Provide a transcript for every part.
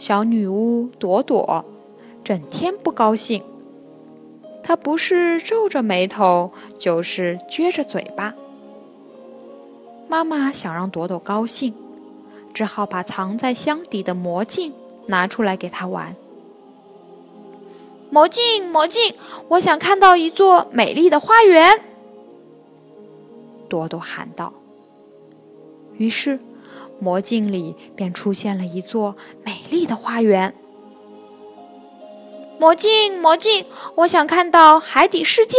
小女巫朵朵整天不高兴，她不是皱着眉头，就是撅着嘴巴。妈妈想让朵朵高兴，只好把藏在箱底的魔镜拿出来给她玩。魔镜，魔镜，我想看到一座美丽的花园。朵朵喊道。于是。魔镜里便出现了一座美丽的花园。魔镜，魔镜，我想看到海底世界。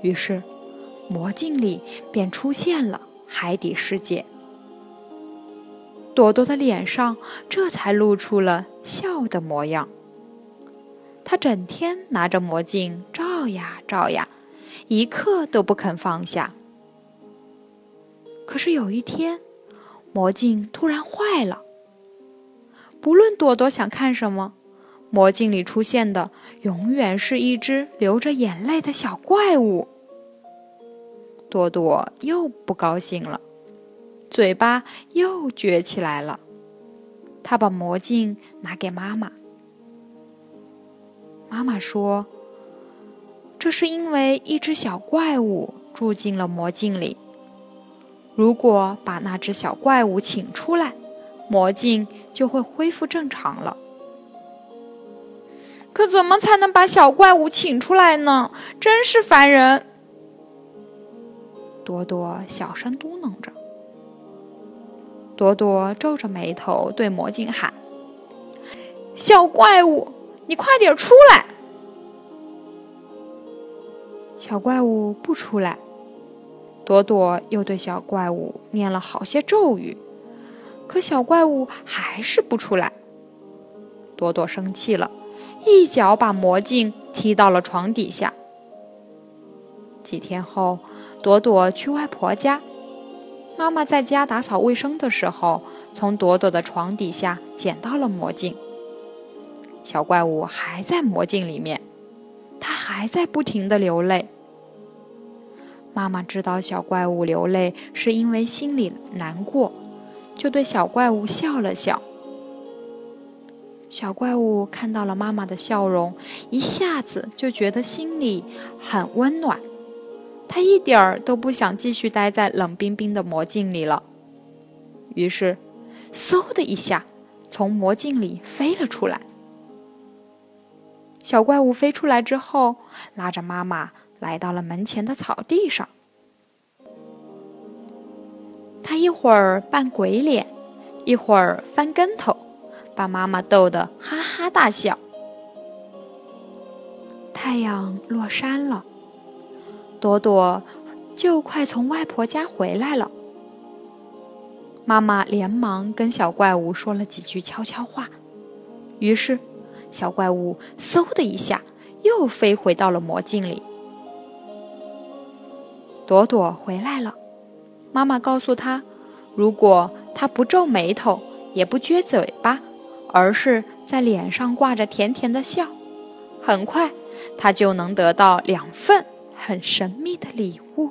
于是，魔镜里便出现了海底世界。朵朵的脸上这才露出了笑的模样。她整天拿着魔镜照呀照呀，一刻都不肯放下。可是有一天，魔镜突然坏了。不论朵朵想看什么，魔镜里出现的永远是一只流着眼泪的小怪物。朵朵又不高兴了，嘴巴又撅起来了。她把魔镜拿给妈妈。妈妈说：“这是因为一只小怪物住进了魔镜里。”如果把那只小怪物请出来，魔镜就会恢复正常了。可怎么才能把小怪物请出来呢？真是烦人！朵朵小声嘟囔着。朵朵皱着眉头对魔镜喊：“小怪物，你快点出来！”小怪物不出来。朵朵又对小怪物念了好些咒语，可小怪物还是不出来。朵朵生气了，一脚把魔镜踢到了床底下。几天后，朵朵去外婆家，妈妈在家打扫卫生的时候，从朵朵的床底下捡到了魔镜。小怪物还在魔镜里面，它还在不停的流泪。妈妈知道小怪物流泪是因为心里难过，就对小怪物笑了笑。小怪物看到了妈妈的笑容，一下子就觉得心里很温暖。他一点儿都不想继续待在冷冰冰的魔镜里了。于是，嗖的一下，从魔镜里飞了出来。小怪物飞出来之后，拉着妈妈。来到了门前的草地上，他一会儿扮鬼脸，一会儿翻跟头，把妈妈逗得哈哈大笑。太阳落山了，朵朵就快从外婆家回来了。妈妈连忙跟小怪物说了几句悄悄话，于是小怪物嗖的一下又飞回到了魔镜里。朵朵回来了，妈妈告诉她，如果她不皱眉头，也不撅嘴巴，而是在脸上挂着甜甜的笑，很快他就能得到两份很神秘的礼物。